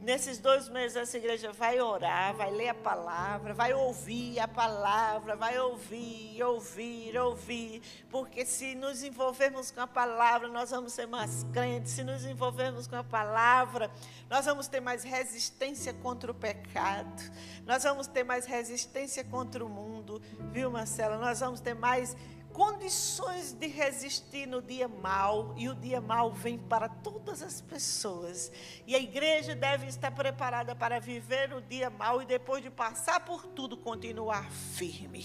Nesses dois meses, essa igreja vai orar, vai ler a palavra, vai ouvir a palavra, vai ouvir, ouvir, ouvir. Porque se nos envolvermos com a palavra, nós vamos ser mais crentes. Se nos envolvermos com a palavra, nós vamos ter mais resistência contra o pecado. Nós vamos ter mais resistência contra o mundo. Viu, Marcela? Nós vamos ter mais condições de resistir no dia mal, e o dia mal vem para todas as pessoas. E a igreja deve estar preparada para viver o dia mal e depois de passar por tudo, continuar firme.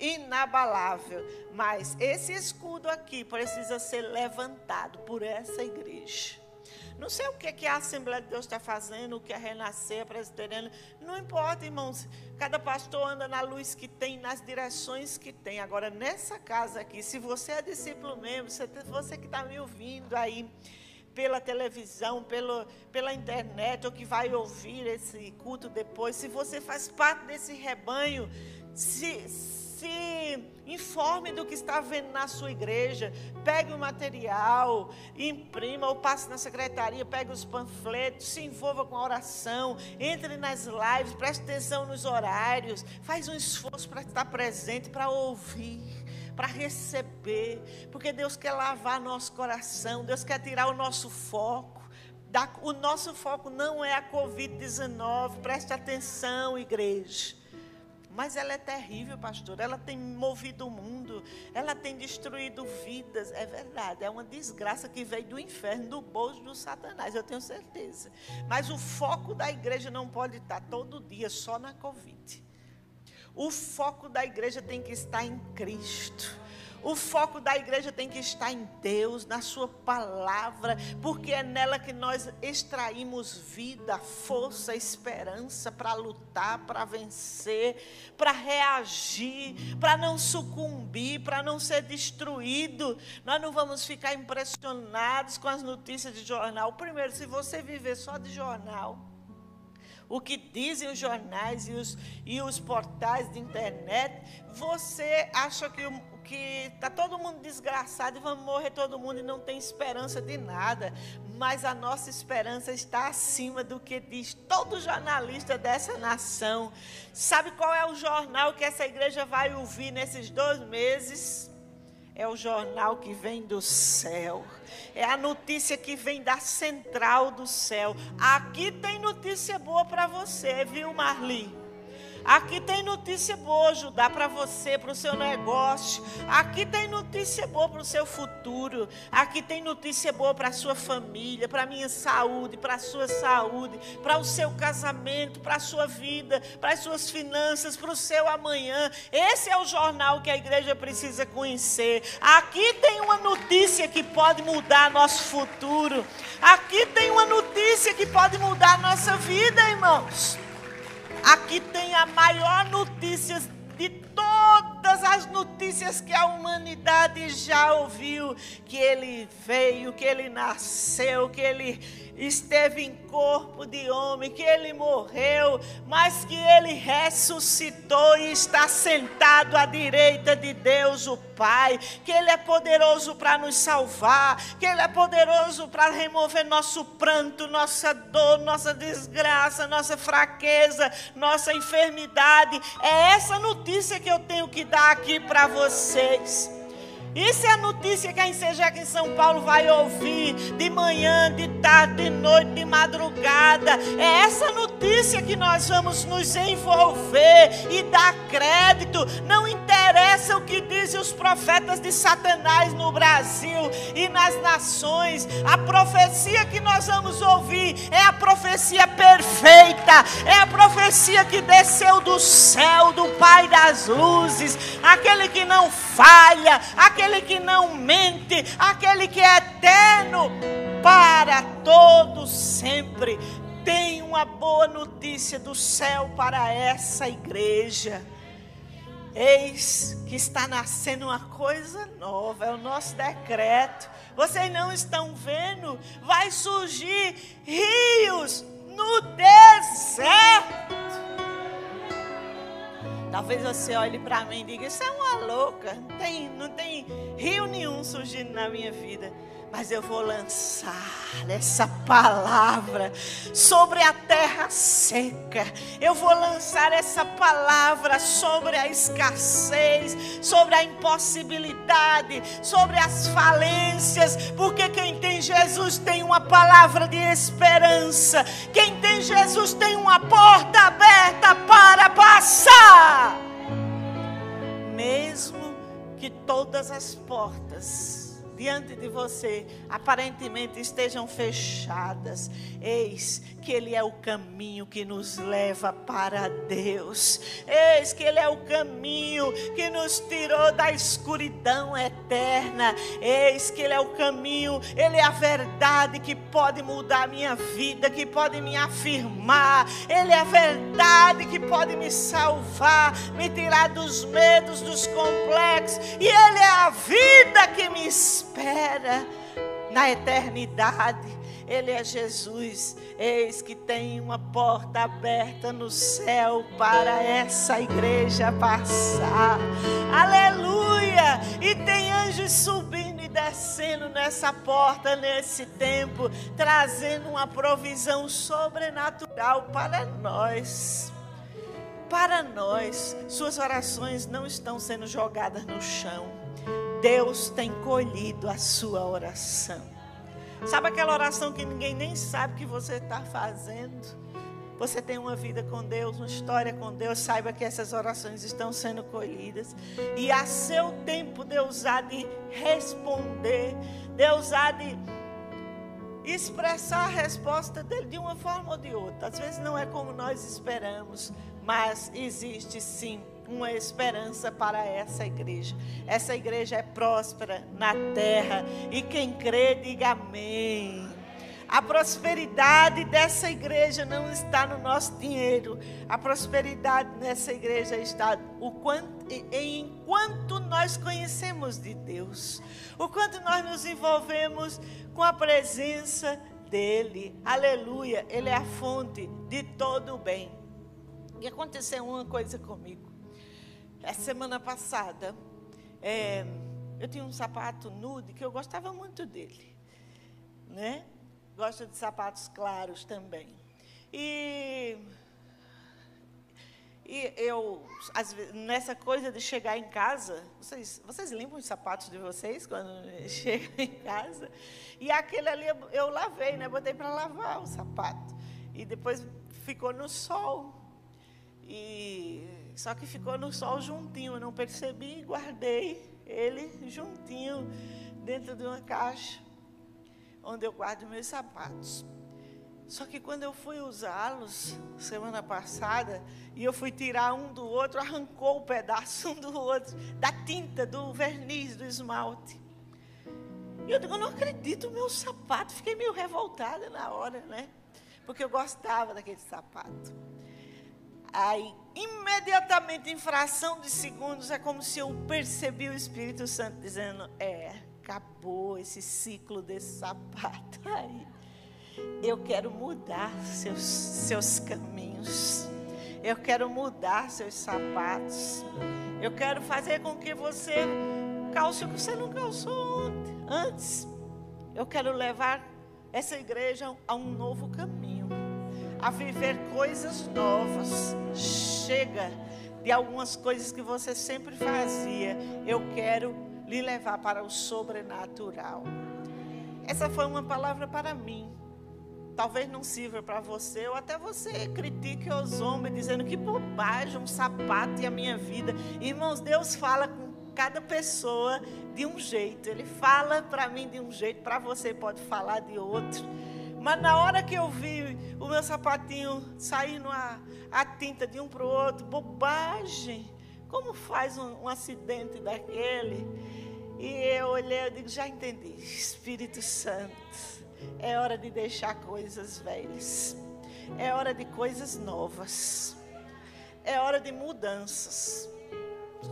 Inabalável. Mas esse escudo aqui precisa ser levantado por essa igreja. Não sei o que, que a Assembleia de Deus está fazendo, o que é renascer, a presbiteriana. Não importa, irmãos. Cada pastor anda na luz que tem, nas direções que tem. Agora, nessa casa aqui, se você é discípulo mesmo, você, você que está me ouvindo aí pela televisão, pelo, pela internet, ou que vai ouvir esse culto depois, se você faz parte desse rebanho, se se informe do que está vendo na sua igreja, pegue o material, imprima ou passe na secretaria, pegue os panfletos, se envolva com a oração, entre nas lives, preste atenção nos horários, faz um esforço para estar presente, para ouvir para receber, porque Deus quer lavar nosso coração, Deus quer tirar o nosso foco. O nosso foco não é a Covid-19, preste atenção, igreja. Mas ela é terrível, pastor. Ela tem movido o mundo, ela tem destruído vidas. É verdade, é uma desgraça que veio do inferno, do bolso do Satanás, eu tenho certeza. Mas o foco da igreja não pode estar todo dia só na Covid. O foco da igreja tem que estar em Cristo. O foco da igreja tem que estar em Deus, na Sua palavra, porque é nela que nós extraímos vida, força, esperança para lutar, para vencer, para reagir, para não sucumbir, para não ser destruído. Nós não vamos ficar impressionados com as notícias de jornal. Primeiro, se você viver só de jornal, o que dizem os jornais e os, e os portais de internet, você acha que que está todo mundo desgraçado e vamos morrer todo mundo e não tem esperança de nada. Mas a nossa esperança está acima do que diz todo jornalista dessa nação. Sabe qual é o jornal que essa igreja vai ouvir nesses dois meses? É o jornal que vem do céu. É a notícia que vem da central do céu. Aqui tem notícia boa para você, viu, Marli? Aqui tem notícia boa, ajudar para você, para o seu negócio. Aqui tem notícia boa para o seu futuro. Aqui tem notícia boa para a sua família, para a minha saúde, para a sua saúde, para o seu casamento, para a sua vida, para as suas finanças, para o seu amanhã. Esse é o jornal que a igreja precisa conhecer. Aqui tem uma notícia que pode mudar nosso futuro. Aqui tem uma notícia que pode mudar nossa vida, irmãos. Aqui tem a maior notícia de todas as notícias que a humanidade já ouviu: que ele veio, que ele nasceu, que ele esteve em corpo de homem, que ele morreu, mas que ele ressuscitou e está sentado à direita de Deus, o Pai, que ele é poderoso para nos salvar, que ele é poderoso para remover nosso pranto, nossa dor, nossa desgraça, nossa fraqueza, nossa enfermidade. É essa notícia que eu tenho que dar aqui para vocês. Isso é a notícia que a Insejec em São Paulo vai ouvir de manhã, de tarde, de noite, de madrugada. É essa notícia que nós vamos nos envolver e dar crédito. Não interessa o que dizem os profetas de Satanás no Brasil e nas nações. A profecia que nós vamos ouvir é a profecia perfeita. É a profecia que desceu do céu, do Pai das luzes, aquele que não falha, aquele aquele que não mente, aquele que é eterno para todos sempre. Tem uma boa notícia do céu para essa igreja. Eis que está nascendo uma coisa nova, é o nosso decreto. Vocês não estão vendo? Vai surgir rios no deserto. Talvez você olhe para mim e diga: Isso é uma louca. Não tem, não tem rio nenhum surgindo na minha vida. Mas eu vou lançar essa palavra sobre a terra seca. Eu vou lançar essa palavra sobre a escassez, sobre a impossibilidade, sobre as falências, porque quem tem Jesus tem uma palavra de esperança. Quem tem Jesus tem uma porta aberta para passar. Mesmo que todas as portas diante de você aparentemente estejam fechadas, eis que Ele é o caminho que nos leva para Deus. Eis que Ele é o caminho que nos tirou da escuridão eterna. Eis que Ele é o caminho, Ele é a verdade que pode mudar a minha vida, que pode me afirmar. Ele é a verdade que pode me salvar, me tirar dos medos, dos complexos. E Ele é a vida que me espera na eternidade. Ele é Jesus. Eis que tem uma porta aberta no céu para essa igreja passar. Aleluia! E tem anjos subindo e descendo nessa porta nesse tempo, trazendo uma provisão sobrenatural para nós. Para nós, suas orações não estão sendo jogadas no chão. Deus tem colhido a sua oração. Sabe aquela oração que ninguém nem sabe que você está fazendo? Você tem uma vida com Deus, uma história com Deus, saiba que essas orações estão sendo colhidas. E a seu tempo Deus há de responder, Deus há de expressar a resposta dele de uma forma ou de outra. Às vezes não é como nós esperamos, mas existe sim uma esperança para essa igreja. Essa igreja é próspera na terra e quem crê, diga amém. A prosperidade dessa igreja não está no nosso dinheiro. A prosperidade nessa igreja está o quanto, em quanto nós conhecemos de Deus. O quanto nós nos envolvemos com a presença dele. Aleluia. Ele é a fonte de todo o bem. E aconteceu uma coisa comigo. A semana passada, é, eu tinha um sapato nude que eu gostava muito dele, né? Gosto de sapatos claros também. E, e eu, nessa coisa de chegar em casa, vocês, vocês limpam os sapatos de vocês quando chegam em casa? E aquele ali eu, eu lavei, né? Botei para lavar o sapato. E depois ficou no sol. E só que ficou no sol juntinho, eu não percebi e guardei ele juntinho dentro de uma caixa onde eu guardo meus sapatos. Só que quando eu fui usá-los semana passada e eu fui tirar um do outro, arrancou o um pedaço um do outro da tinta, do verniz, do esmalte. E eu digo, eu não acredito, meu sapato. Fiquei meio revoltada na hora, né? Porque eu gostava daquele sapato. Aí, imediatamente, em fração de segundos, é como se eu percebi o Espírito Santo dizendo: É, acabou esse ciclo desse sapato aí. Eu quero mudar seus, seus caminhos. Eu quero mudar seus sapatos. Eu quero fazer com que você calce o que você não calçou antes. Eu quero levar essa igreja a um novo caminho a viver coisas novas. Chega de algumas coisas que você sempre fazia. Eu quero lhe levar para o sobrenatural. Essa foi uma palavra para mim. Talvez não sirva para você, ou até você critique os homens, dizendo que bobagem, um sapato e a minha vida. Irmãos, Deus fala com cada pessoa de um jeito. Ele fala para mim de um jeito, para você pode falar de outro. Mas na hora que eu vi o meu sapatinho saindo a, a tinta de um para o outro, bobagem. Como faz um, um acidente daquele? E eu olhei e digo, já entendi. Espírito Santo, é hora de deixar coisas velhas. É hora de coisas novas. É hora de mudanças.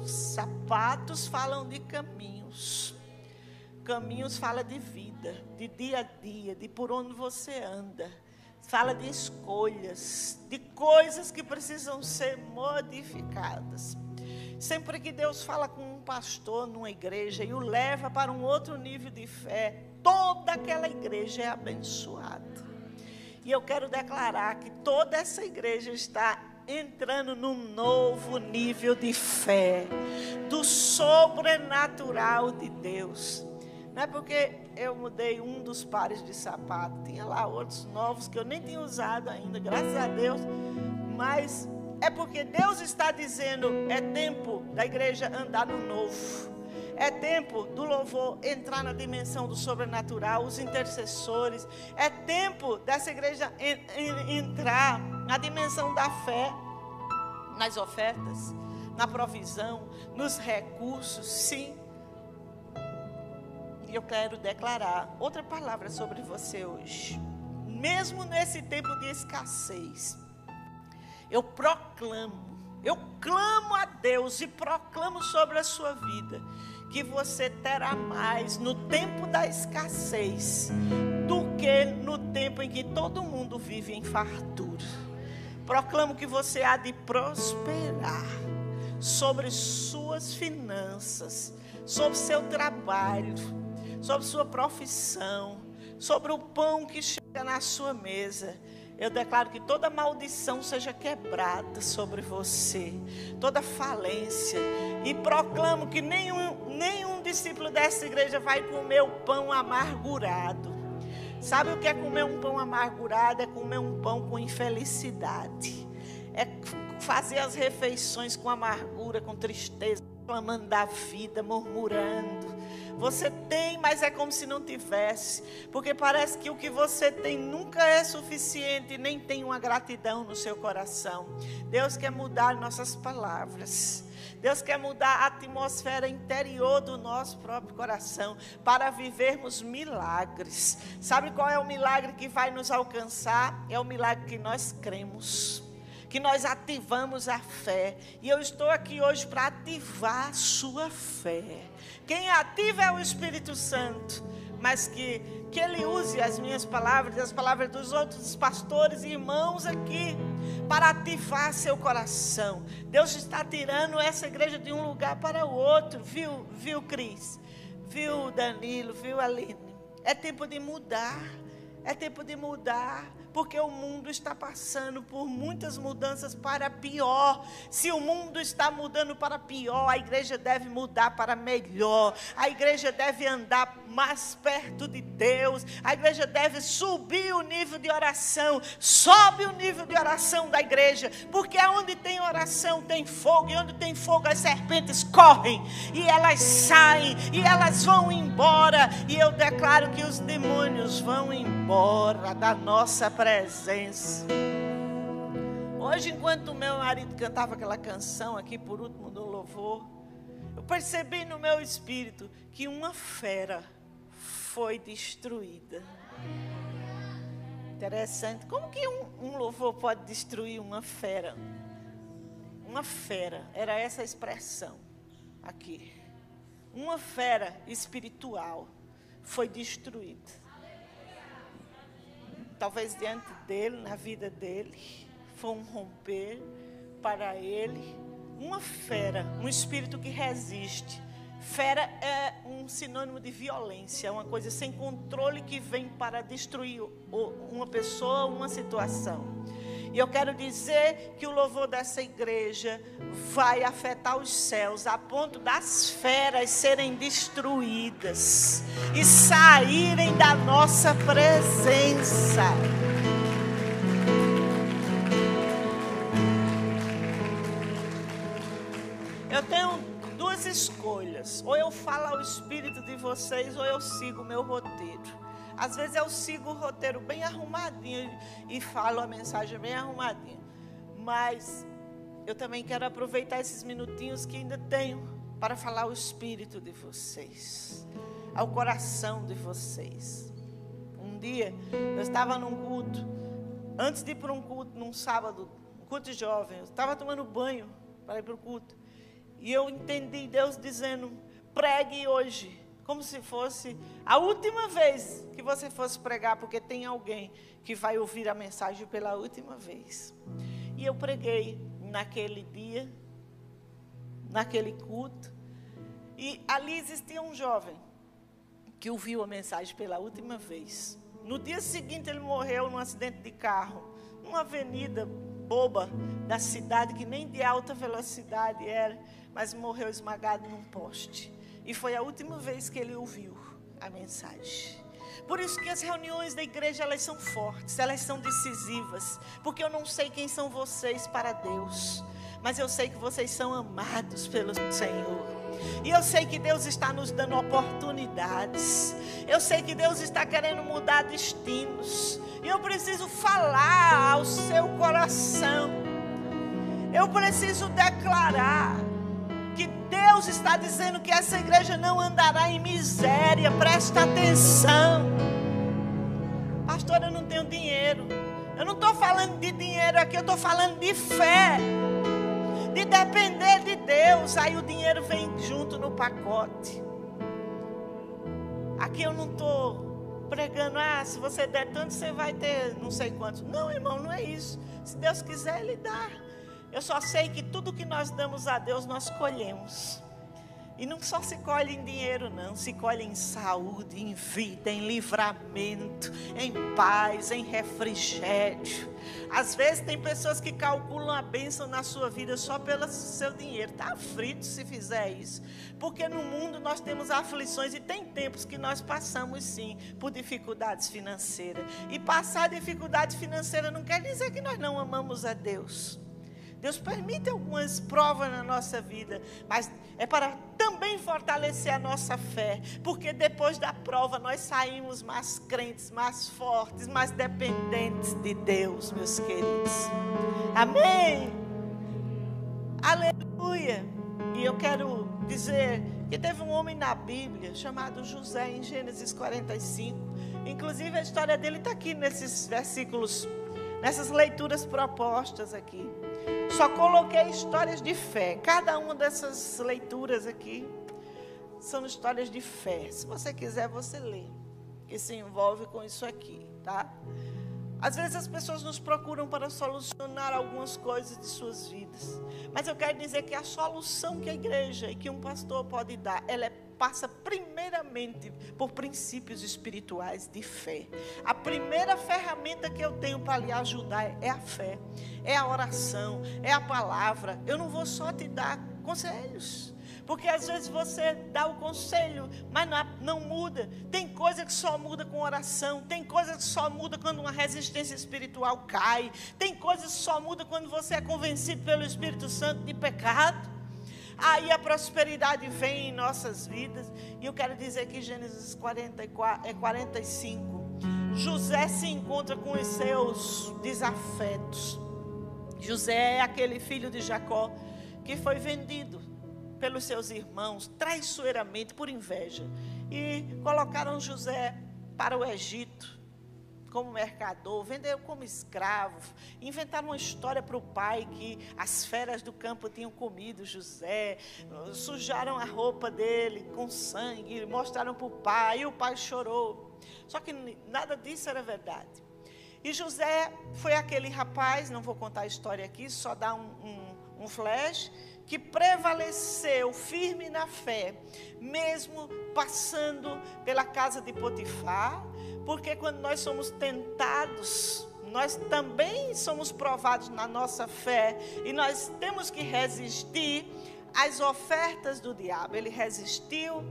Os sapatos falam de caminhos. Caminhos fala de vida, de dia a dia, de por onde você anda. Fala de escolhas, de coisas que precisam ser modificadas. Sempre que Deus fala com um pastor numa igreja e o leva para um outro nível de fé, toda aquela igreja é abençoada. E eu quero declarar que toda essa igreja está entrando num novo nível de fé, do sobrenatural de Deus. Não é porque eu mudei um dos pares de sapato, tinha lá outros novos que eu nem tinha usado ainda, graças a Deus, mas é porque Deus está dizendo: é tempo da igreja andar no novo. É tempo do louvor entrar na dimensão do sobrenatural, os intercessores. É tempo dessa igreja entrar na dimensão da fé, nas ofertas, na provisão, nos recursos, sim. Eu quero declarar outra palavra sobre você hoje. Mesmo nesse tempo de escassez, eu proclamo, eu clamo a Deus e proclamo sobre a sua vida que você terá mais no tempo da escassez do que no tempo em que todo mundo vive em fartura. Proclamo que você há de prosperar sobre suas finanças, sobre seu trabalho, sobre sua profissão, sobre o pão que chega na sua mesa eu declaro que toda maldição seja quebrada sobre você, toda falência. E proclamo que nenhum, nenhum discípulo dessa igreja vai comer o pão amargurado. Sabe o que é comer um pão amargurado? É comer um pão com infelicidade. É fazer as refeições com amargura, com tristeza, reclamando da vida, murmurando. Você tem, mas é como se não tivesse, porque parece que o que você tem nunca é suficiente, nem tem uma gratidão no seu coração. Deus quer mudar nossas palavras. Deus quer mudar a atmosfera interior do nosso próprio coração para vivermos milagres. Sabe qual é o milagre que vai nos alcançar? É o milagre que nós cremos que nós ativamos a fé. E eu estou aqui hoje para ativar a sua fé. Quem ativa é o Espírito Santo, mas que, que ele use as minhas palavras as palavras dos outros pastores e irmãos aqui para ativar seu coração. Deus está tirando essa igreja de um lugar para o outro, viu, viu, Cris? Viu, Danilo? Viu, Aline? É tempo de mudar. É tempo de mudar porque o mundo está passando por muitas mudanças para pior. Se o mundo está mudando para pior, a igreja deve mudar para melhor. A igreja deve andar mais perto de Deus. A igreja deve subir o nível de oração. Sobe o nível de oração da igreja, porque onde tem oração tem fogo, e onde tem fogo as serpentes correm, e elas saem, e elas vão embora. E eu declaro que os demônios vão embora da nossa presença presença. Hoje, enquanto meu marido cantava aquela canção aqui por último do louvor, eu percebi no meu espírito que uma fera foi destruída. Interessante. Como que um, um louvor pode destruir uma fera? Uma fera, era essa a expressão aqui. Uma fera espiritual foi destruída talvez diante dele, na vida dele, foi um romper para ele, uma fera, um espírito que resiste. Fera é um sinônimo de violência, uma coisa sem controle que vem para destruir uma pessoa, uma situação. E eu quero dizer que o louvor dessa igreja vai afetar os céus a ponto das feras serem destruídas e saírem da nossa presença. Eu tenho duas escolhas: ou eu falo ao espírito de vocês, ou eu sigo o meu roteiro. Às vezes eu sigo o roteiro bem arrumadinho e falo a mensagem bem arrumadinha. Mas eu também quero aproveitar esses minutinhos que ainda tenho para falar ao espírito de vocês, ao coração de vocês. Um dia eu estava num culto, antes de ir para um culto, num sábado, um culto jovem, eu estava tomando banho para ir para o culto. E eu entendi Deus dizendo: pregue hoje como se fosse a última vez que você fosse pregar, porque tem alguém que vai ouvir a mensagem pela última vez. E eu preguei naquele dia, naquele culto, e ali existia um jovem que ouviu a mensagem pela última vez. No dia seguinte, ele morreu num acidente de carro, numa avenida boba da cidade, que nem de alta velocidade era, mas morreu esmagado num poste. E foi a última vez que ele ouviu a mensagem. Por isso que as reuniões da igreja elas são fortes, elas são decisivas, porque eu não sei quem são vocês para Deus, mas eu sei que vocês são amados pelo Senhor. E eu sei que Deus está nos dando oportunidades. Eu sei que Deus está querendo mudar destinos. E eu preciso falar ao seu coração. Eu preciso declarar Deus está dizendo que essa igreja não andará em miséria. Presta atenção. Pastor, eu não tenho dinheiro. Eu não estou falando de dinheiro aqui, eu estou falando de fé. De depender de Deus. Aí o dinheiro vem junto no pacote. Aqui eu não estou pregando, ah, se você der tanto, você vai ter não sei quantos. Não, irmão, não é isso. Se Deus quiser, Ele dá. Eu só sei que tudo que nós damos a Deus, nós colhemos. E não só se colhe em dinheiro, não. Se colhe em saúde, em vida, em livramento, em paz, em refrigério. Às vezes tem pessoas que calculam a bênção na sua vida só pelo seu dinheiro. Está frito se fizer isso. Porque no mundo nós temos aflições e tem tempos que nós passamos sim por dificuldades financeiras. E passar dificuldade financeira não quer dizer que nós não amamos a Deus. Deus permite algumas provas na nossa vida, mas é para também fortalecer a nossa fé, porque depois da prova nós saímos mais crentes, mais fortes, mais dependentes de Deus, meus queridos. Amém. Aleluia. E eu quero dizer que teve um homem na Bíblia chamado José em Gênesis 45. Inclusive a história dele está aqui nesses versículos, nessas leituras propostas aqui. Só coloquei histórias de fé. Cada uma dessas leituras aqui são histórias de fé. Se você quiser, você lê. Que se envolve com isso aqui, tá? Às vezes as pessoas nos procuram para solucionar algumas coisas de suas vidas. Mas eu quero dizer que a solução que a igreja e que um pastor pode dar, ela é passa primeiramente por princípios espirituais de fé. A primeira ferramenta que eu tenho para lhe ajudar é a fé, é a oração, é a palavra. Eu não vou só te dar conselhos. Porque às vezes você dá o conselho, mas não, muda. Tem coisa que só muda com oração. Tem coisa que só muda quando uma resistência espiritual cai. Tem coisa que só muda quando você é convencido pelo Espírito Santo de pecado. Aí a prosperidade vem em nossas vidas. E eu quero dizer que Gênesis 44, é 45. José se encontra com os seus desafetos. José é aquele filho de Jacó que foi vendido pelos seus irmãos traiçoeiramente por inveja e colocaram José para o Egito como mercador, vendeu como escravo, inventaram uma história para o pai que as feras do campo tinham comido José, sujaram a roupa dele com sangue, mostraram para o pai, e o pai chorou. Só que nada disso era verdade. E José foi aquele rapaz, não vou contar a história aqui, só dar um, um, um flash, que prevaleceu firme na fé, mesmo passando pela casa de Potifar, porque quando nós somos tentados, nós também somos provados na nossa fé e nós temos que resistir às ofertas do diabo. Ele resistiu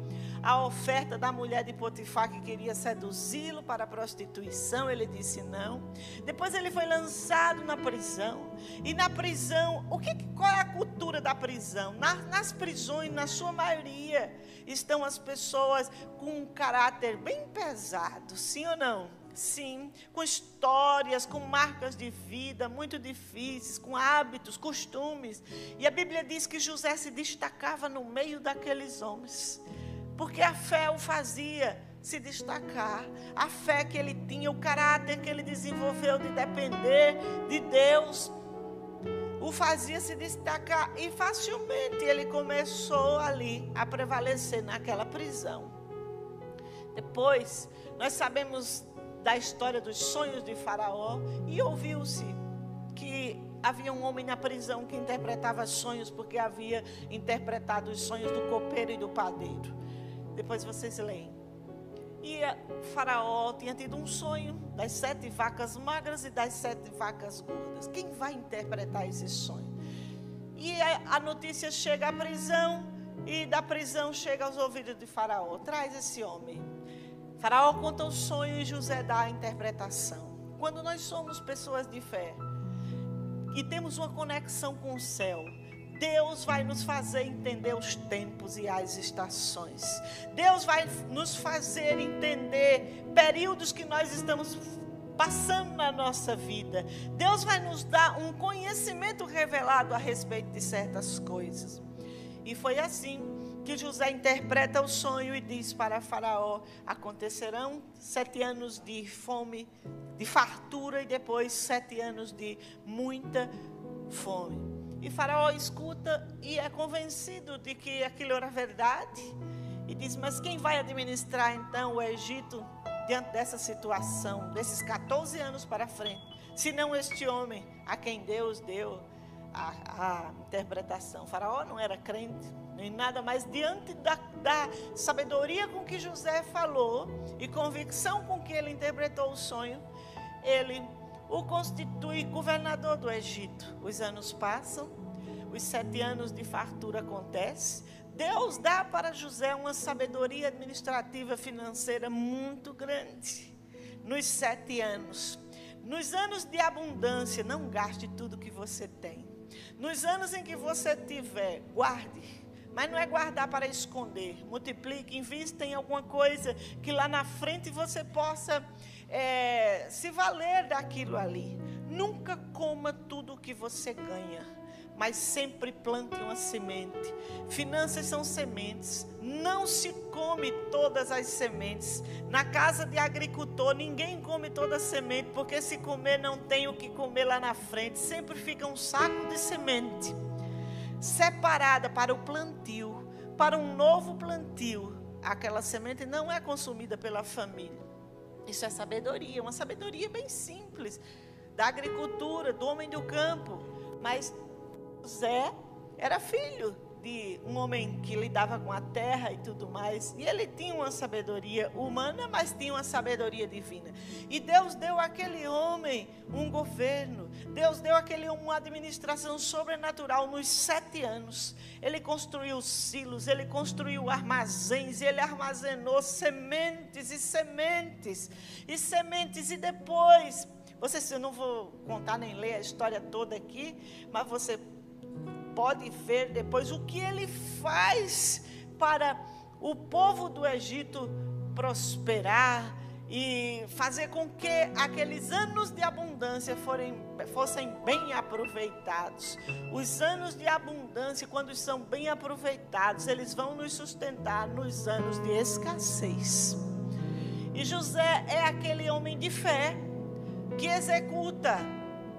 à oferta da mulher de Potifar que queria seduzi-lo para a prostituição. Ele disse não. Depois ele foi lançado na prisão. E na prisão, o que, qual é a cultura da prisão? nas, nas prisões, na sua maioria, estão as pessoas com um caráter bem pesado, sim ou não? Sim, com histórias, com marcas de vida muito difíceis, com hábitos, costumes. E a Bíblia diz que José se destacava no meio daqueles homens, porque a fé o fazia se destacar. A fé que ele tinha, o caráter que ele desenvolveu de depender de Deus, o fazia se destacar e facilmente ele começou ali a prevalecer naquela prisão. Depois, nós sabemos da história dos sonhos de Faraó e ouviu-se que havia um homem na prisão que interpretava sonhos porque havia interpretado os sonhos do copeiro e do padeiro. Depois vocês leem. E Faraó tinha tido um sonho das sete vacas magras e das sete vacas gordas. Quem vai interpretar esse sonho? E a, notícia chega à prisão, e da prisão chega aos ouvidos de Faraó: traz esse homem. Faraó conta o sonho e José dá a interpretação. Quando nós somos pessoas de fé e temos uma conexão com o céu, Deus vai nos fazer entender os tempos e as estações. Deus vai nos fazer entender períodos que nós estamos passando na nossa vida. Deus vai nos dar um conhecimento revelado a respeito de certas coisas. E foi assim que José interpreta o sonho e diz para Faraó: acontecerão sete anos de fome, de fartura e depois sete anos de muita fome. E Faraó escuta e é convencido de que aquilo era verdade. E diz: Mas quem vai administrar então o Egito diante dessa situação, desses 14 anos para frente? Se não este homem a quem Deus deu a, a interpretação. faraó não era crente, nem nada, mas diante da, da sabedoria com que José falou e convicção com que ele interpretou o sonho, ele o constitui governador do Egito. Os anos passam, os sete anos de fartura acontecem. Deus dá para José uma sabedoria administrativa financeira muito grande. Nos sete anos. Nos anos de abundância, não gaste tudo que você tem. Nos anos em que você tiver, guarde. Mas não é guardar para esconder. Multiplique, invista em alguma coisa que lá na frente você possa é, se valer daquilo ali. Nunca coma tudo que você ganha, mas sempre plante uma semente. Finanças são sementes. Não se come todas as sementes. Na casa de agricultor, ninguém come toda a semente, porque se comer não tem o que comer lá na frente. Sempre fica um saco de semente separada para o plantio, para um novo plantio. Aquela semente não é consumida pela família isso é sabedoria, uma sabedoria bem simples da agricultura, do homem do campo. Mas José era filho de um homem que lidava com a terra e tudo mais. E ele tinha uma sabedoria humana, mas tinha uma sabedoria divina. E Deus deu àquele homem um governo. Deus deu àquele homem uma administração sobrenatural nos sete anos. Ele construiu silos, ele construiu armazéns, ele armazenou sementes e sementes e sementes. E depois, você, eu não vou contar nem ler a história toda aqui, mas você pode ver depois o que ele faz para o povo do Egito prosperar e fazer com que aqueles anos de abundância forem, fossem bem aproveitados. Os anos de abundância, quando são bem aproveitados, eles vão nos sustentar nos anos de escassez. E José é aquele homem de fé que executa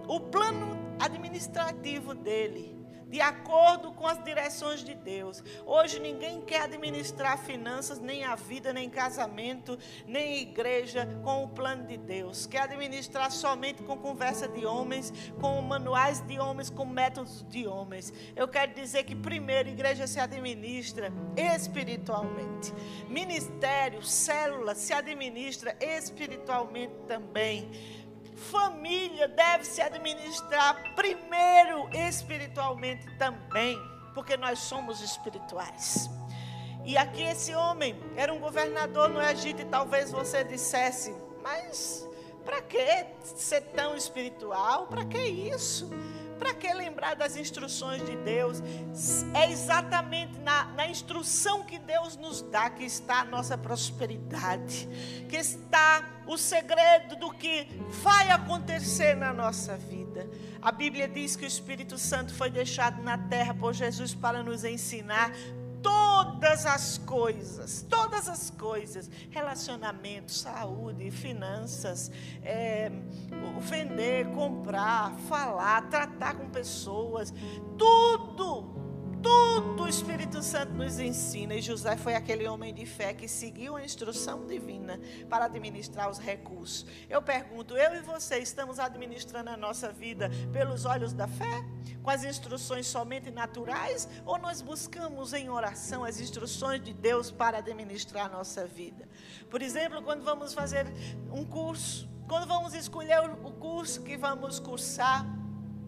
o plano administrativo dele de acordo com as direções de Deus. Hoje ninguém quer administrar finanças, nem a vida, nem casamento, nem igreja com o plano de Deus. Quer administrar somente com conversa de homens, com manuais de homens, com métodos de homens. Eu quero dizer que primeiro a igreja se administra espiritualmente. Ministério, célula se administra espiritualmente também família deve se administrar primeiro espiritualmente também, porque nós somos espirituais. E aqui esse homem era um governador no Egito e talvez você dissesse, mas para que ser tão espiritual? Para que isso? Para que lembrar das instruções de Deus? É exatamente na, na instrução que Deus nos dá que está a nossa prosperidade, que está o segredo do que vai acontecer na nossa vida. A Bíblia diz que o Espírito Santo foi deixado na terra por Jesus para nos ensinar todas as coisas, todas as coisas, relacionamento, saúde, finanças, é, vender, comprar, falar, tratar com pessoas, tudo tudo o Espírito Santo nos ensina. E José foi aquele homem de fé que seguiu a instrução divina para administrar os recursos. Eu pergunto, eu e você estamos administrando a nossa vida pelos olhos da fé? Com as instruções somente naturais? Ou nós buscamos em oração as instruções de Deus para administrar a nossa vida? Por exemplo, quando vamos fazer um curso, quando vamos escolher o curso que vamos cursar,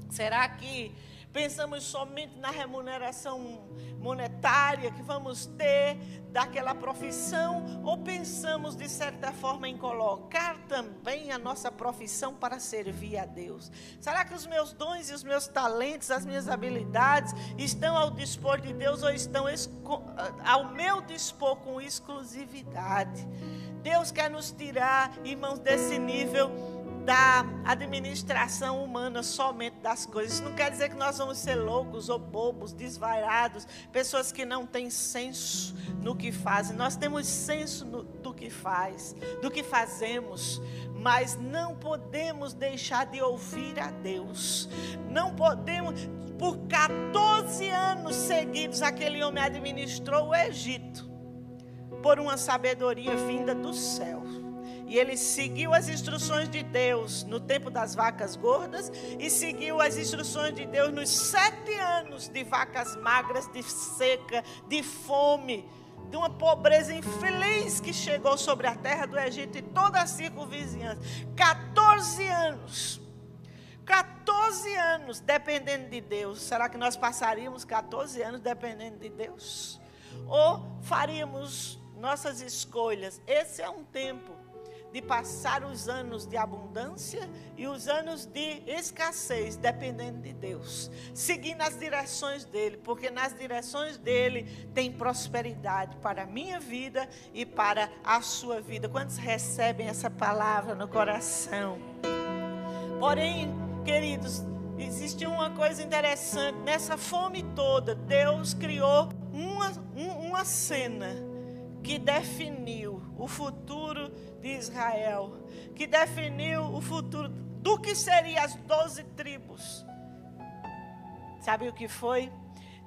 será que pensamos somente na remuneração monetária que vamos ter daquela profissão, ou pensamos de certa forma em colocar também a nossa profissão para servir a Deus? Será que os meus dons e os meus talentos, as minhas habilidades estão ao dispor de Deus ou estão ao meu dispor com exclusividade? Deus quer nos tirar, irmãos, desse nível da administração humana somente das coisas. Isso não quer dizer que nós vamos ser loucos ou bobos, desvairados, pessoas que não têm senso no que fazem. Nós temos senso no, do que faz, do que fazemos, mas não podemos deixar de ouvir a Deus. Não podemos, por 14 anos seguidos, aquele homem administrou o Egito por uma sabedoria vinda do céu. E ele seguiu as instruções de Deus no tempo das vacas gordas e seguiu as instruções de Deus nos sete anos de vacas magras, de seca, de fome, de uma pobreza infeliz que chegou sobre a terra do Egito e toda a circunvizinhança. 14 anos. 14 anos dependendo de Deus. Será que nós passaríamos 14 anos dependendo de Deus? Ou faríamos nossas escolhas? Esse é um tempo de passar os anos de abundância e os anos de escassez, dependendo de Deus. Seguir nas direções dele, porque nas direções dele tem prosperidade para a minha vida e para a sua vida. Quantos recebem essa palavra no coração? Porém, queridos, existe uma coisa interessante. Nessa fome toda, Deus criou uma, uma cena que definiu o futuro de Israel, que definiu o futuro do que seriam as doze tribos. Sabe o que foi?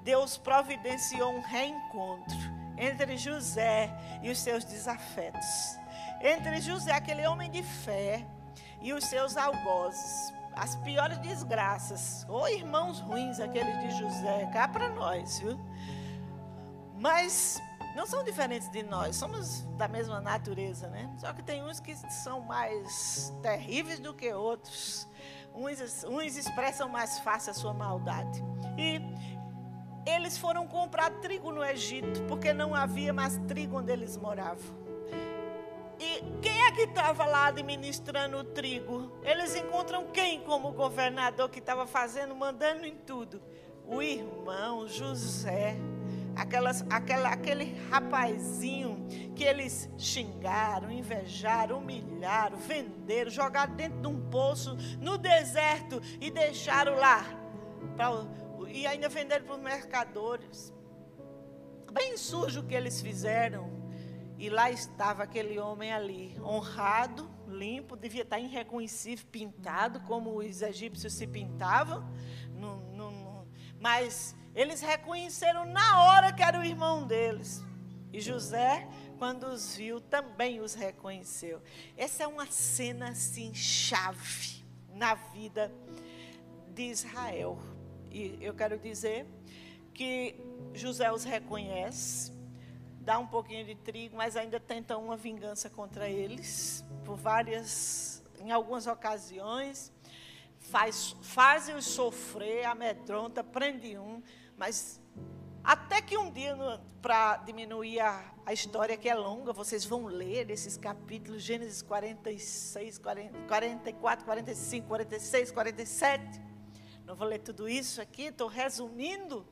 Deus providenciou um reencontro entre José e os seus desafetos. Entre José, aquele homem de fé, e os seus algozes. As piores desgraças. Ou irmãos ruins, aqueles de José. Cá para nós, viu? Mas não são diferentes de nós, somos da mesma natureza, né? Só que tem uns que são mais terríveis do que outros. Uns, uns expressam mais fácil a sua maldade. E eles foram comprar trigo no Egito, porque não havia mais trigo onde eles moravam. E quem é que estava lá administrando o trigo? Eles encontram quem como governador que estava fazendo, mandando em tudo? O irmão José aquelas, aquela, aquele rapazinho que eles xingaram, invejaram, humilharam, venderam, jogaram dentro de um poço no deserto e deixaram lá. Pra, e ainda venderam para os mercadores. Bem sujo o que eles fizeram. E lá estava aquele homem ali, honrado, limpo, devia estar irreconhecível, pintado, como os egípcios se pintavam. No, no, no, mas eles reconheceram na hora que era o irmão deles. E José, quando os viu, também os reconheceu. Essa é uma cena assim chave na vida de Israel. E eu quero dizer que José os reconhece, dá um pouquinho de trigo, mas ainda tenta uma vingança contra eles por várias, em algumas ocasiões faz, fazem-os sofrer, amedronta, prende um, mas até que um dia, para diminuir a, a, história que é longa, vocês vão ler esses capítulos, Gênesis 46, 40, 44, 45, 46, 47. Não vou ler tudo isso aqui, estou resumindo.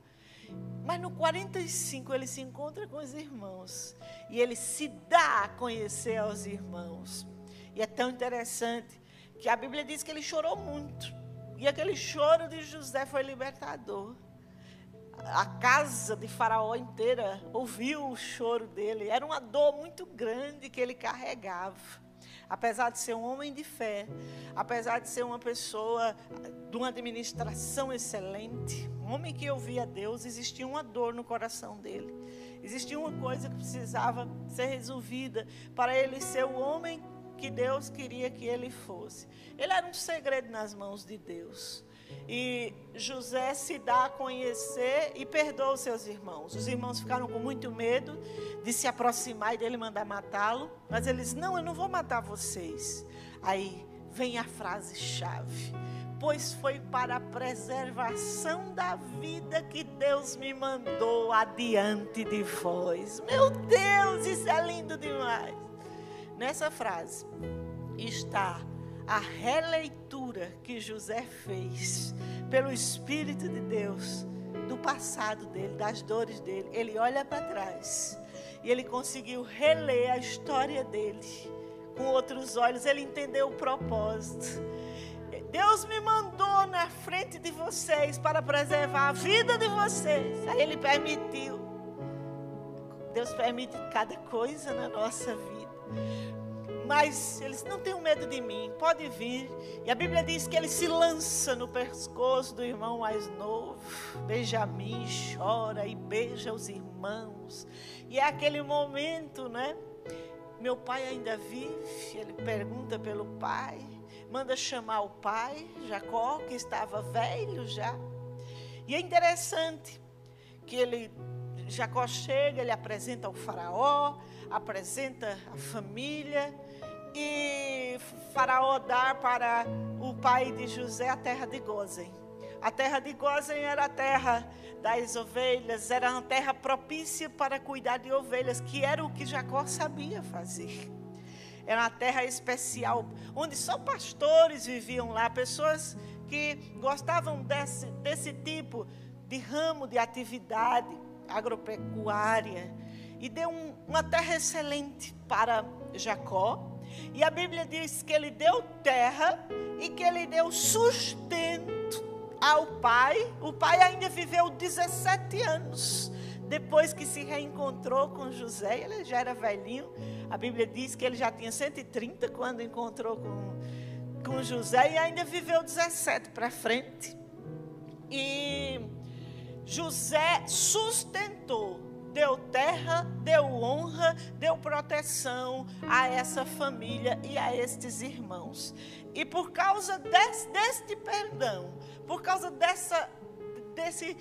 Mas no 45 ele se encontra com os irmãos. E ele se dá a conhecer aos irmãos. E é tão interessante que a Bíblia diz que ele chorou muito. E aquele choro de José foi libertador. A casa de Faraó inteira ouviu o choro dele. Era uma dor muito grande que ele carregava. apesar de ser um homem de fé, apesar de ser uma pessoa de uma administração excelente, um homem que ouvia Deus, existia uma dor no coração dele. Existia uma coisa que precisava ser resolvida para ele ser o homem que Deus queria que ele fosse. Ele era um segredo nas mãos de Deus. E José se dá a conhecer e perdoa os seus irmãos. Os irmãos ficaram com muito medo de se aproximar e dele mandar matá-lo. Mas ele diz: Não, eu não vou matar vocês. Aí vem a frase-chave: Pois foi para a preservação da vida que Deus me mandou adiante de vós. Meu Deus, isso é lindo demais. Nessa frase está a releitura que José fez pelo Espírito de Deus do passado dele, das dores dele. Ele olha para trás e ele conseguiu reler a história dele com outros olhos. Ele entendeu o propósito. Deus me mandou na frente de vocês para preservar a vida de vocês. Aí ele permitiu. Deus permite cada coisa na nossa vida. Mas eles não têm medo de mim, pode vir. E a Bíblia diz que ele se lança no pescoço do irmão mais novo. Benjamim chora e beija os irmãos. E é aquele momento, né? Meu pai ainda vive. Ele pergunta pelo pai, manda chamar o pai, Jacó, que estava velho já. E é interessante que ele Jacó chega, ele apresenta o faraó, apresenta a família e Faraó dar para o pai de José a terra de Gozen. A terra de Gozen era a terra das ovelhas, era uma terra propícia para cuidar de ovelhas, que era o que Jacó sabia fazer. Era uma terra especial, onde só pastores viviam lá, pessoas que gostavam desse, desse tipo de ramo de atividade agropecuária. E deu um, uma terra excelente para Jacó, e a Bíblia diz que ele deu terra e que ele deu sustento ao pai. O pai ainda viveu 17 anos depois que se reencontrou com José. Ele já era velhinho. A Bíblia diz que ele já tinha 130 quando encontrou com, com José e ainda viveu 17 para frente. E José sustentou deu terra, deu honra, deu proteção a essa família e a estes irmãos. E por causa desse, deste perdão, por causa dessa, desse,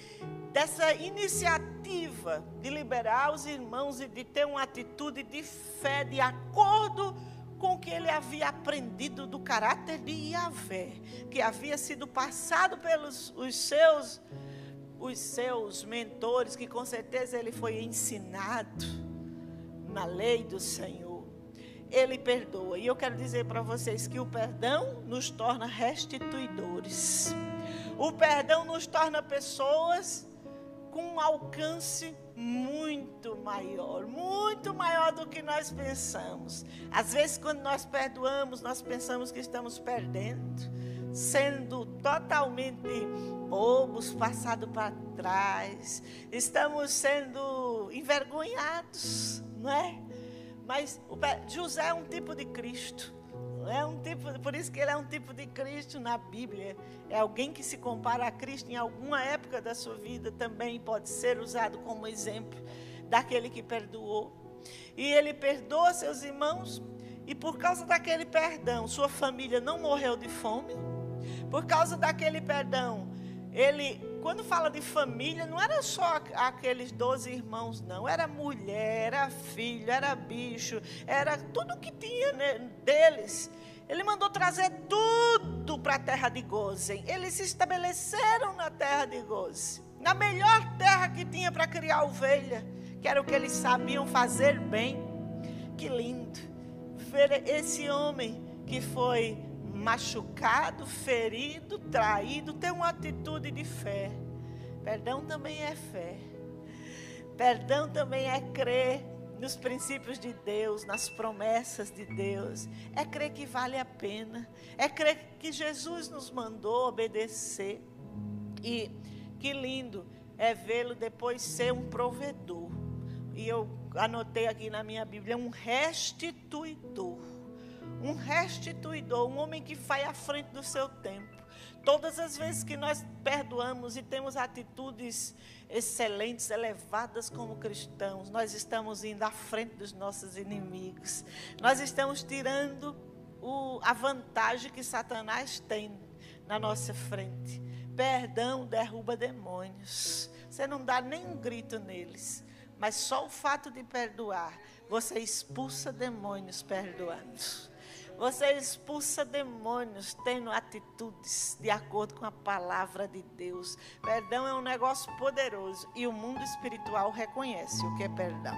dessa iniciativa de liberar os irmãos e de ter uma atitude de fé, de acordo com o que ele havia aprendido do caráter de Yahvé, que havia sido passado pelos os seus os seus mentores, que com certeza ele foi ensinado na lei do Senhor, ele perdoa. E eu quero dizer para vocês que o perdão nos torna restituidores. O perdão nos torna pessoas com um alcance muito maior, muito maior do que nós pensamos. Às vezes, quando nós perdoamos, nós pensamos que estamos perdendo, sendo totalmente bobos, passado para trás, estamos sendo envergonhados, não é? Mas José é um tipo de Cristo. É um tipo, por isso que ele é um tipo de Cristo na Bíblia. É alguém que se compara a Cristo em alguma época da sua vida também pode ser usado como exemplo daquele que perdoou. E ele perdoa seus irmãos e por causa daquele perdão, sua família não morreu de fome. Por causa daquele perdão, ele, quando fala de família, não era só aqueles 12 irmãos, não. Era mulher, era filho, era bicho, era tudo que tinha deles. Ele mandou trazer tudo para a terra de Gozen. Eles se estabeleceram na terra de Gozen. Na melhor terra que tinha para criar ovelha, que era o que eles sabiam fazer bem. Que lindo ver esse homem que foi machucado, ferido, traído, tem uma atitude de fé. Perdão também é fé. Perdão também é crer nos princípios de Deus, nas promessas de Deus. É crer que vale a pena. É crer que Jesus nos mandou obedecer. E que lindo é vê-lo depois ser um provedor. E eu anotei aqui na minha Bíblia um restituidor um restituidor, um homem que vai à frente do seu tempo. Todas as vezes que nós perdoamos e temos atitudes excelentes, elevadas como cristãos, nós estamos indo à frente dos nossos inimigos. Nós estamos tirando o, a vantagem que Satanás tem na nossa frente. Perdão derruba demônios. Você não dá nem um grito neles, mas só o fato de perdoar, você expulsa demônios perdoando. Você expulsa demônios tendo atitudes de acordo com a palavra de Deus. Perdão é um negócio poderoso e o mundo espiritual reconhece o que é perdão.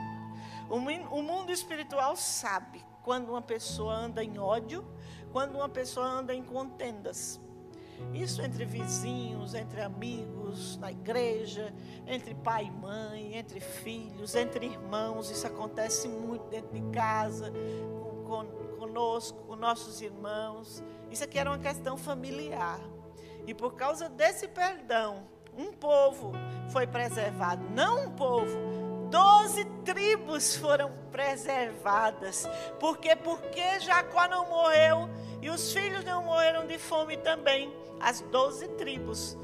O mundo espiritual sabe quando uma pessoa anda em ódio, quando uma pessoa anda em contendas. Isso entre vizinhos, entre amigos, na igreja, entre pai e mãe, entre filhos, entre irmãos. Isso acontece muito dentro de casa, com, com conosco, com nossos irmãos. Isso aqui era uma questão familiar. E por causa desse perdão, um povo foi preservado. Não um povo, doze tribos foram preservadas. Por quê? Porque Jacó não morreu e os filhos não morreram de fome também. As doze tribos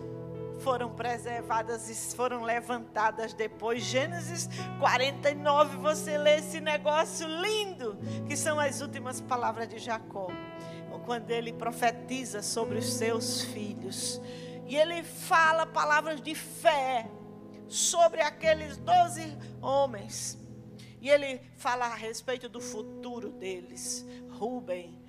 foram preservadas e foram levantadas depois. Gênesis 49, você lê esse negócio lindo, que são as últimas palavras de Jacó, quando ele profetiza sobre os seus filhos. E ele fala palavras de fé sobre aqueles doze homens. E ele fala a respeito do futuro deles. Rubem,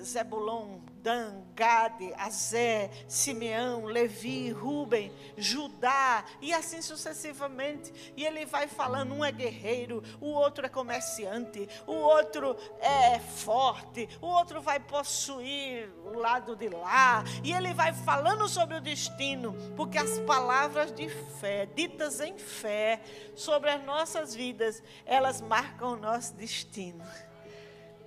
Zebulon, Dan, Gade, Azé, Simeão, Levi, Ruben, Judá e assim sucessivamente. E ele vai falando: um é guerreiro, o outro é comerciante, o outro é forte, o outro vai possuir o lado de lá. E ele vai falando sobre o destino, porque as palavras de fé, ditas em fé, sobre as nossas vidas, elas marcam o nosso destino.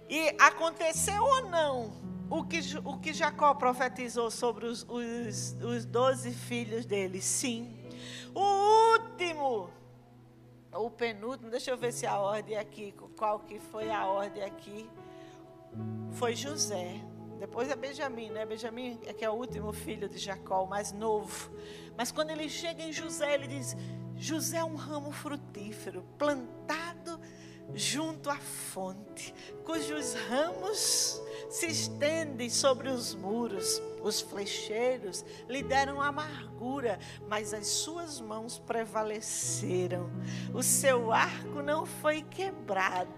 E aconteceu ou não o que, o que Jacó profetizou sobre os, os, os doze filhos dele? Sim. O último, o penúltimo, deixa eu ver se a ordem é aqui, qual que foi a ordem aqui, foi José. Depois é Benjamim, né? Benjamim é que é o último filho de Jacó, o mais novo. Mas quando ele chega em José, ele diz: José é um ramo frutífero, plantado junto à fonte, cujos ramos se estendem sobre os muros. Os flecheiros lhe deram amargura, mas as suas mãos prevaleceram. O seu arco não foi quebrado.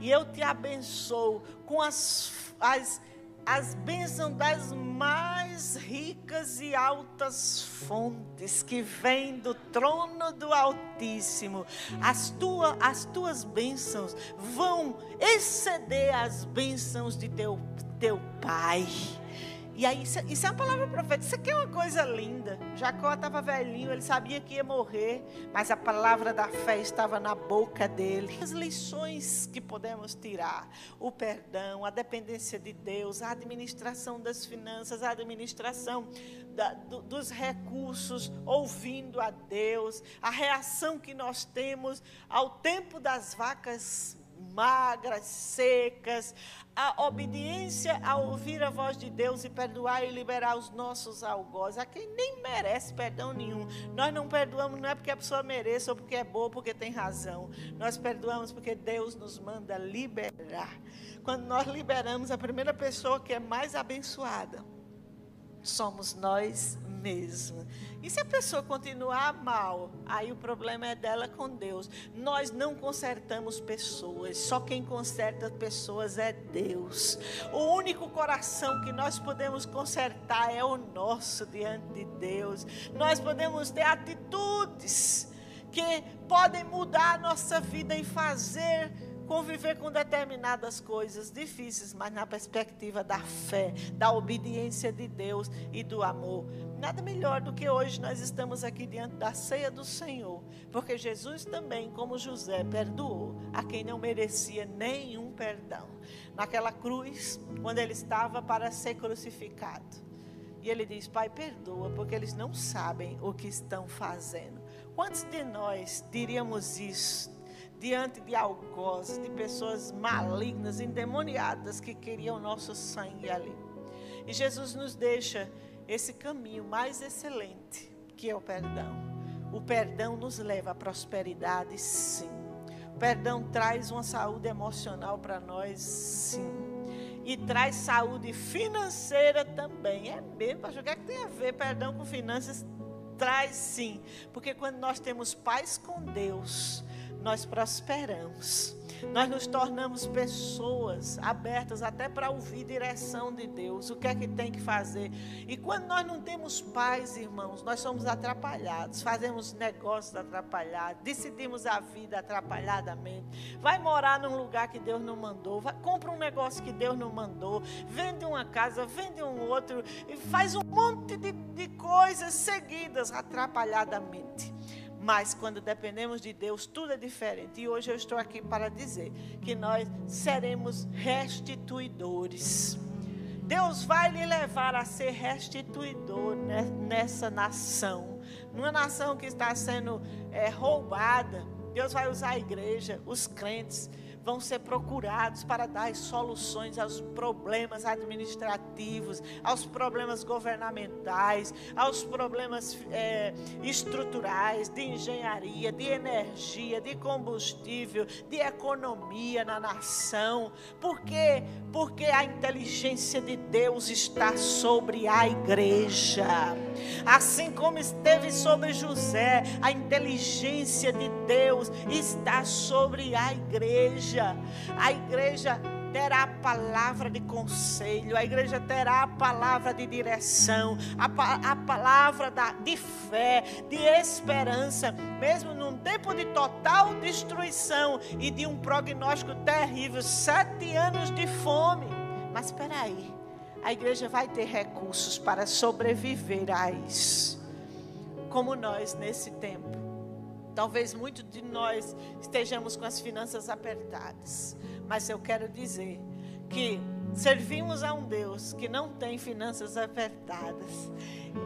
E eu te abençoo com as, as as bênçãos das mais ricas e altas fontes que vêm do trono do Altíssimo. As, tua, as tuas bênçãos vão exceder as bênçãos de teu, teu Pai. E aí, isso, isso é uma palavra profética. Isso aqui é uma coisa linda. Jacó estava velhinho, ele sabia que ia morrer, mas a palavra da fé estava na boca dele. As lições que podemos tirar: o perdão, a dependência de Deus, a administração das finanças, a administração da, do, dos recursos, ouvindo a Deus, a reação que nós temos ao tempo das vacas magras, secas, a obediência a ouvir a voz de Deus e perdoar e liberar os nossos algozes, a quem nem merece perdão nenhum. Nós não perdoamos não é porque a pessoa mereça ou porque é boa, porque tem razão. Nós perdoamos porque Deus nos manda liberar. Quando nós liberamos, a primeira pessoa que é mais abençoada somos nós mesmos. E se a pessoa continuar mal, aí o problema é dela com Deus. Nós não consertamos pessoas, só quem conserta pessoas é Deus. O único coração que nós podemos consertar é o nosso diante de Deus. Nós podemos ter atitudes que podem mudar a nossa vida e fazer conviver com determinadas coisas difíceis, mas na perspectiva da fé, da obediência de Deus e do amor. Nada melhor do que hoje nós estamos aqui diante da ceia do Senhor, porque Jesus também, como José, perdoou a quem não merecia nenhum perdão. Naquela cruz, quando ele estava para ser crucificado. E ele diz: Pai, perdoa, porque eles não sabem o que estão fazendo. Quantos de nós diríamos isso diante de algozes, de pessoas malignas, endemoniadas que queriam nosso sangue ali. E Jesus nos deixa esse caminho mais excelente, que é o perdão. O perdão nos leva à prosperidade, sim. O perdão traz uma saúde emocional para nós, sim. E traz saúde financeira também. É mesmo, pastor. O que, é que tem a ver perdão com finanças? Traz sim. Porque quando nós temos paz com Deus, nós prosperamos. Nós nos tornamos pessoas abertas até para ouvir direção de Deus, o que é que tem que fazer. E quando nós não temos paz, irmãos, nós somos atrapalhados, fazemos negócios atrapalhados, decidimos a vida atrapalhadamente. Vai morar num lugar que Deus não mandou, vai, compra um negócio que Deus não mandou, vende uma casa, vende um outro, e faz um monte de, de coisas seguidas atrapalhadamente. Mas quando dependemos de Deus, tudo é diferente. E hoje eu estou aqui para dizer que nós seremos restituidores. Deus vai lhe levar a ser restituidor nessa nação. Numa nação que está sendo é, roubada. Deus vai usar a igreja, os crentes vão ser procurados para dar soluções aos problemas administrativos, aos problemas governamentais, aos problemas é, estruturais, de engenharia, de energia, de combustível, de economia na nação. Por quê? Porque a inteligência de Deus está sobre a igreja. Assim como esteve sobre José, a inteligência de Deus está sobre a igreja igreja, a igreja terá a palavra de conselho, a igreja terá a palavra de direção, a, a palavra da, de fé, de esperança, mesmo num tempo de total destruição e de um prognóstico terrível sete anos de fome. Mas espera aí, a igreja vai ter recursos para sobreviver a isso, como nós nesse tempo. Talvez muitos de nós estejamos com as finanças apertadas, mas eu quero dizer que servimos a um Deus que não tem finanças apertadas.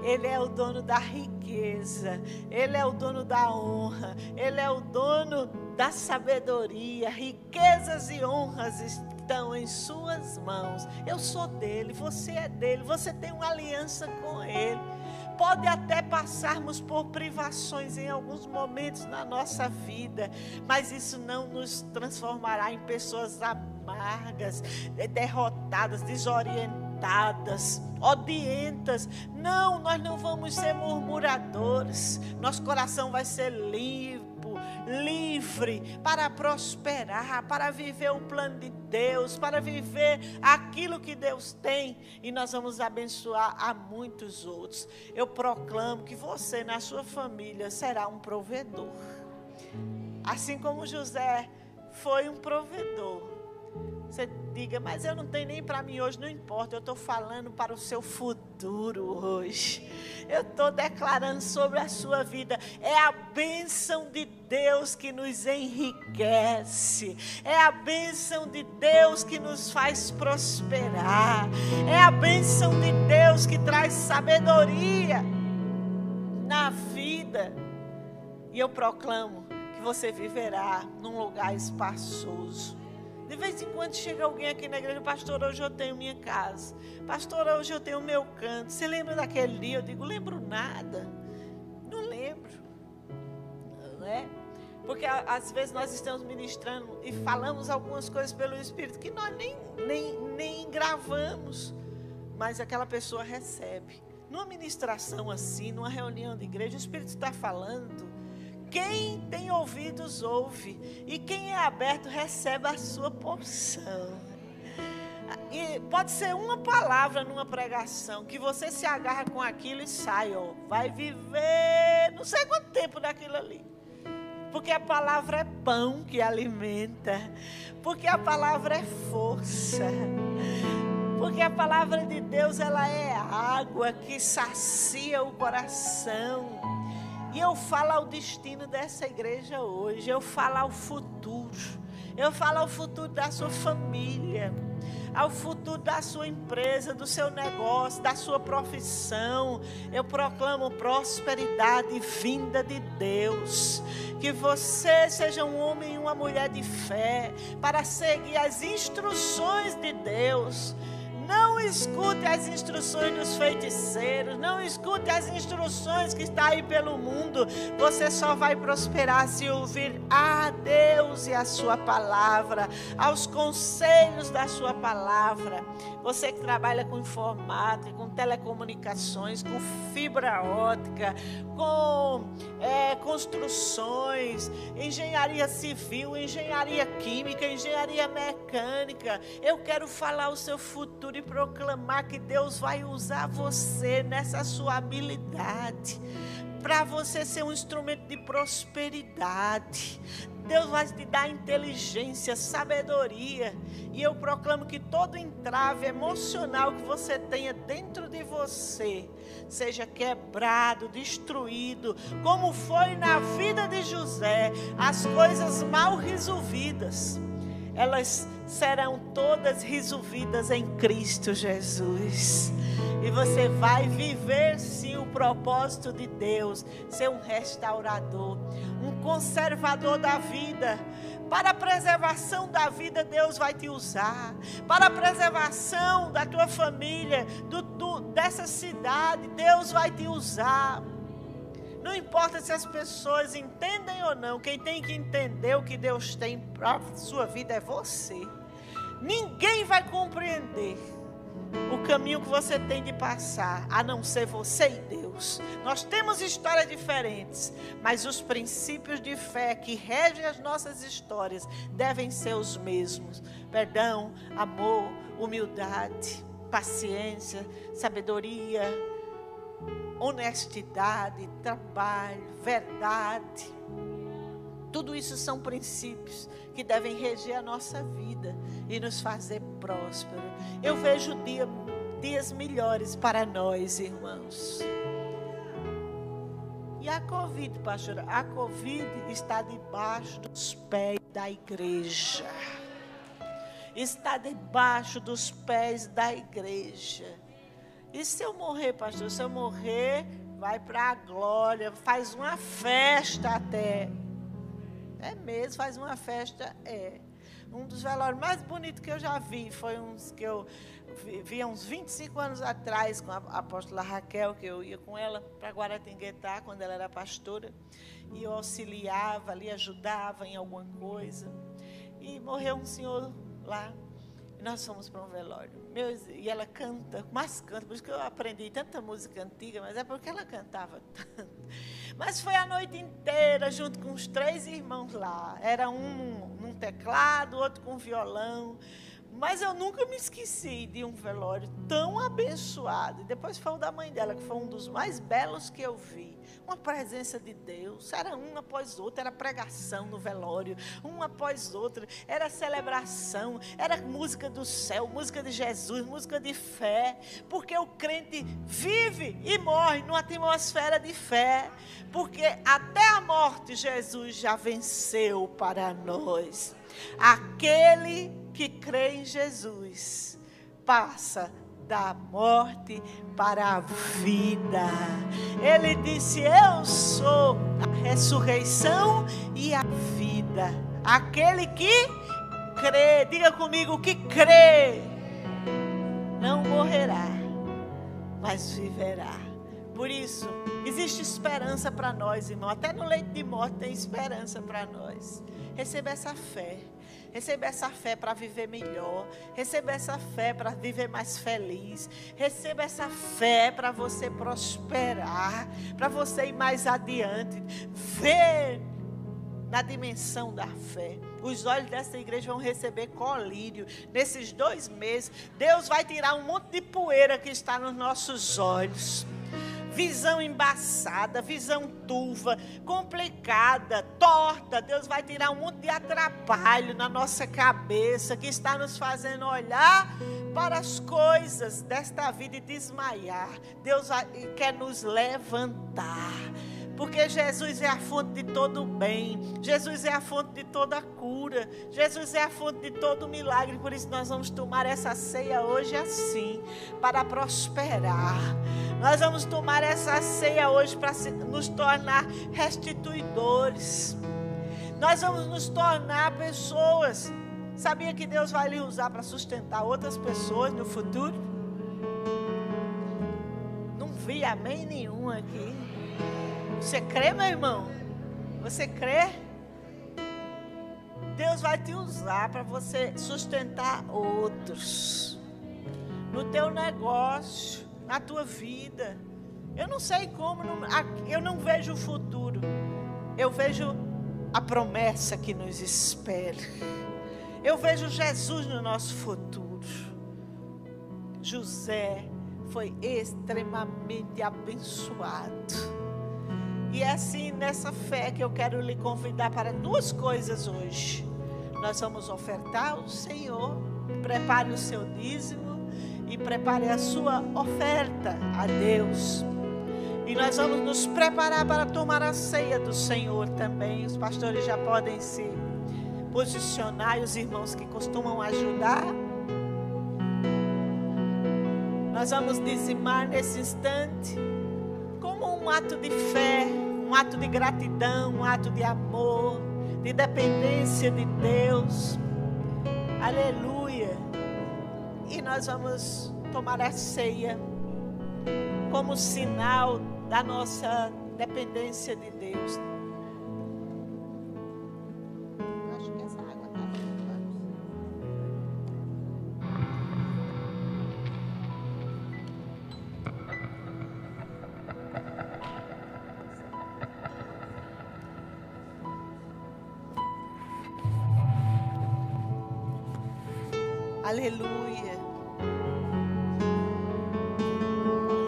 Ele é o dono da riqueza, ele é o dono da honra, ele é o dono da sabedoria. Riquezas e honras estão em suas mãos. Eu sou dele, você é dele, você tem uma aliança com ele. Pode até passarmos por privações em alguns momentos na nossa vida, mas isso não nos transformará em pessoas amargas, derrotadas, desorientadas, odientas. Não, nós não vamos ser murmuradores. Nosso coração vai ser livre livre para prosperar, para viver o plano de Deus, para viver aquilo que Deus tem e nós vamos abençoar a muitos outros. Eu proclamo que você, na sua família, será um provedor. Assim como José foi um provedor. Você diga, mas eu não tenho nem para mim hoje, não importa, eu estou falando para o seu futuro hoje. Eu estou declarando sobre a sua vida. É a bênção de Deus que nos enriquece. É a bênção de Deus que nos faz prosperar. É a bênção de Deus que traz sabedoria na vida. E eu proclamo que você viverá num lugar espaçoso de vez em quando chega alguém aqui na igreja, pastor, hoje eu tenho minha casa. Pastor, hoje eu tenho meu canto. Você lembra daquele dia? Eu digo, lembro nada. Não lembro. Não é? Porque às vezes nós estamos ministrando e falamos algumas coisas pelo Espírito que nós nem, nem, nem gravamos. Mas aquela pessoa recebe. Numa ministração assim, numa reunião de igreja, o Espírito está falando quem tem ouvidos, ouve. E quem é aberto, recebe a sua porção. E pode ser uma palavra numa pregação que você se agarra com aquilo e sai, ó. Vai viver não sei quanto tempo daquilo ali. Porque a palavra é pão que alimenta. Porque a palavra é força. Porque a palavra de Deus, ela é água que sacia o coração. E eu falo ao destino dessa igreja hoje, eu falo ao futuro. Eu falo ao futuro da sua família. ao futuro da sua empresa, do seu negócio, da sua profissão. Eu proclamo prosperidade vinda de Deus. Que você seja um homem e uma mulher de fé para seguir as instruções de Deus não escute as instruções dos feiticeiros. Não escute as instruções que está aí pelo mundo. Você só vai prosperar se ouvir a Deus e a sua palavra, aos conselhos da sua palavra. Você que trabalha com informática, com telecomunicações, com fibra ótica, com é, construções, engenharia civil, engenharia química, engenharia mecânica. Eu quero falar o seu futuro e proclamar que Deus vai usar você nessa sua habilidade para você ser um instrumento de prosperidade. Deus vai te dar inteligência, sabedoria. E eu proclamo que todo entrave emocional que você tenha dentro de você seja quebrado, destruído, como foi na vida de José, as coisas mal resolvidas elas serão todas resolvidas em Cristo Jesus. E você vai viver sim o propósito de Deus, ser um restaurador, um conservador da vida. Para a preservação da vida, Deus vai te usar. Para a preservação da tua família, do, do, dessa cidade, Deus vai te usar. Não importa se as pessoas entendem ou não, quem tem que entender o que Deus tem para sua vida é você. Ninguém vai compreender o caminho que você tem de passar, a não ser você e Deus. Nós temos histórias diferentes, mas os princípios de fé que regem as nossas histórias devem ser os mesmos: perdão, amor, humildade, paciência, sabedoria honestidade, trabalho, verdade. Tudo isso são princípios que devem reger a nossa vida e nos fazer prósperos. Eu vejo dia, dias melhores para nós, irmãos. E a Covid, pastor, a Covid está debaixo dos pés da igreja. Está debaixo dos pés da igreja. E se eu morrer, pastor? Se eu morrer, vai para a glória, faz uma festa até. É mesmo, faz uma festa, é. Um dos velórios mais bonitos que eu já vi foi uns que eu vi, uns 25 anos atrás com a apóstola Raquel, que eu ia com ela para Guaratinguetá, quando ela era pastora, e eu auxiliava ali, ajudava em alguma coisa. E morreu um senhor lá, e nós fomos para um velório. Meu, e ela canta, mas canta, por isso que eu aprendi tanta música antiga, mas é porque ela cantava tanto. Mas foi a noite inteira, junto com os três irmãos lá. Era um num teclado, outro com violão. Mas eu nunca me esqueci de um velório tão abençoado. E depois foi o da mãe dela, que foi um dos mais belos que eu vi. Uma presença de Deus. Era um após outro, era pregação no velório, um após outro, era celebração, era música do céu, música de Jesus, música de fé. Porque o crente vive e morre numa atmosfera de fé. Porque até a morte Jesus já venceu para nós. Aquele que crê em Jesus passa da morte para a vida. Ele disse: Eu sou a ressurreição e a vida. Aquele que crê, diga comigo que crê, não morrerá, mas viverá. Por isso, existe esperança para nós, irmão. Até no leito de morte tem esperança para nós. Receba essa fé. Receba essa fé para viver melhor. Receba essa fé para viver mais feliz. Receba essa fé para você prosperar. Para você ir mais adiante. Ver na dimensão da fé. Os olhos dessa igreja vão receber colírio. Nesses dois meses, Deus vai tirar um monte de poeira que está nos nossos olhos visão embaçada, visão turva, complicada, torta. Deus vai tirar um monte de atrapalho na nossa cabeça que está nos fazendo olhar para as coisas desta vida e desmaiar. Deus quer nos levantar Porque Jesus é a fonte de todo o bem. Jesus é a fonte de toda a cura. Jesus é a fonte de todo o milagre. Por isso nós vamos tomar essa ceia hoje assim, para prosperar. Nós vamos tomar essa ceia hoje para nos tornar restituidores. Nós vamos nos tornar pessoas. Sabia que Deus vai lhe usar para sustentar outras pessoas no futuro? Não vi amém nenhum aqui. Você crê, meu irmão? Você crê? Deus vai te usar para você sustentar outros no teu negócio, na tua vida. Eu não sei como, eu não vejo o futuro. Eu vejo a promessa que nos espera. Eu vejo Jesus no nosso futuro. José foi extremamente abençoado. E é assim, nessa fé, que eu quero lhe convidar para duas coisas hoje. Nós vamos ofertar ao Senhor, prepare o seu dízimo e prepare a sua oferta a Deus. E nós vamos nos preparar para tomar a ceia do Senhor também. Os pastores já podem se posicionar e os irmãos que costumam ajudar. Nós vamos dizimar nesse instante como um ato de fé um ato de gratidão, um ato de amor, de dependência de Deus. Aleluia. E nós vamos tomar a ceia como sinal da nossa dependência de Deus. Aleluia.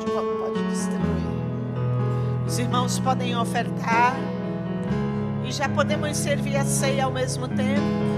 Pode, pode distribuir. Os irmãos podem ofertar. E já podemos servir a ceia ao mesmo tempo.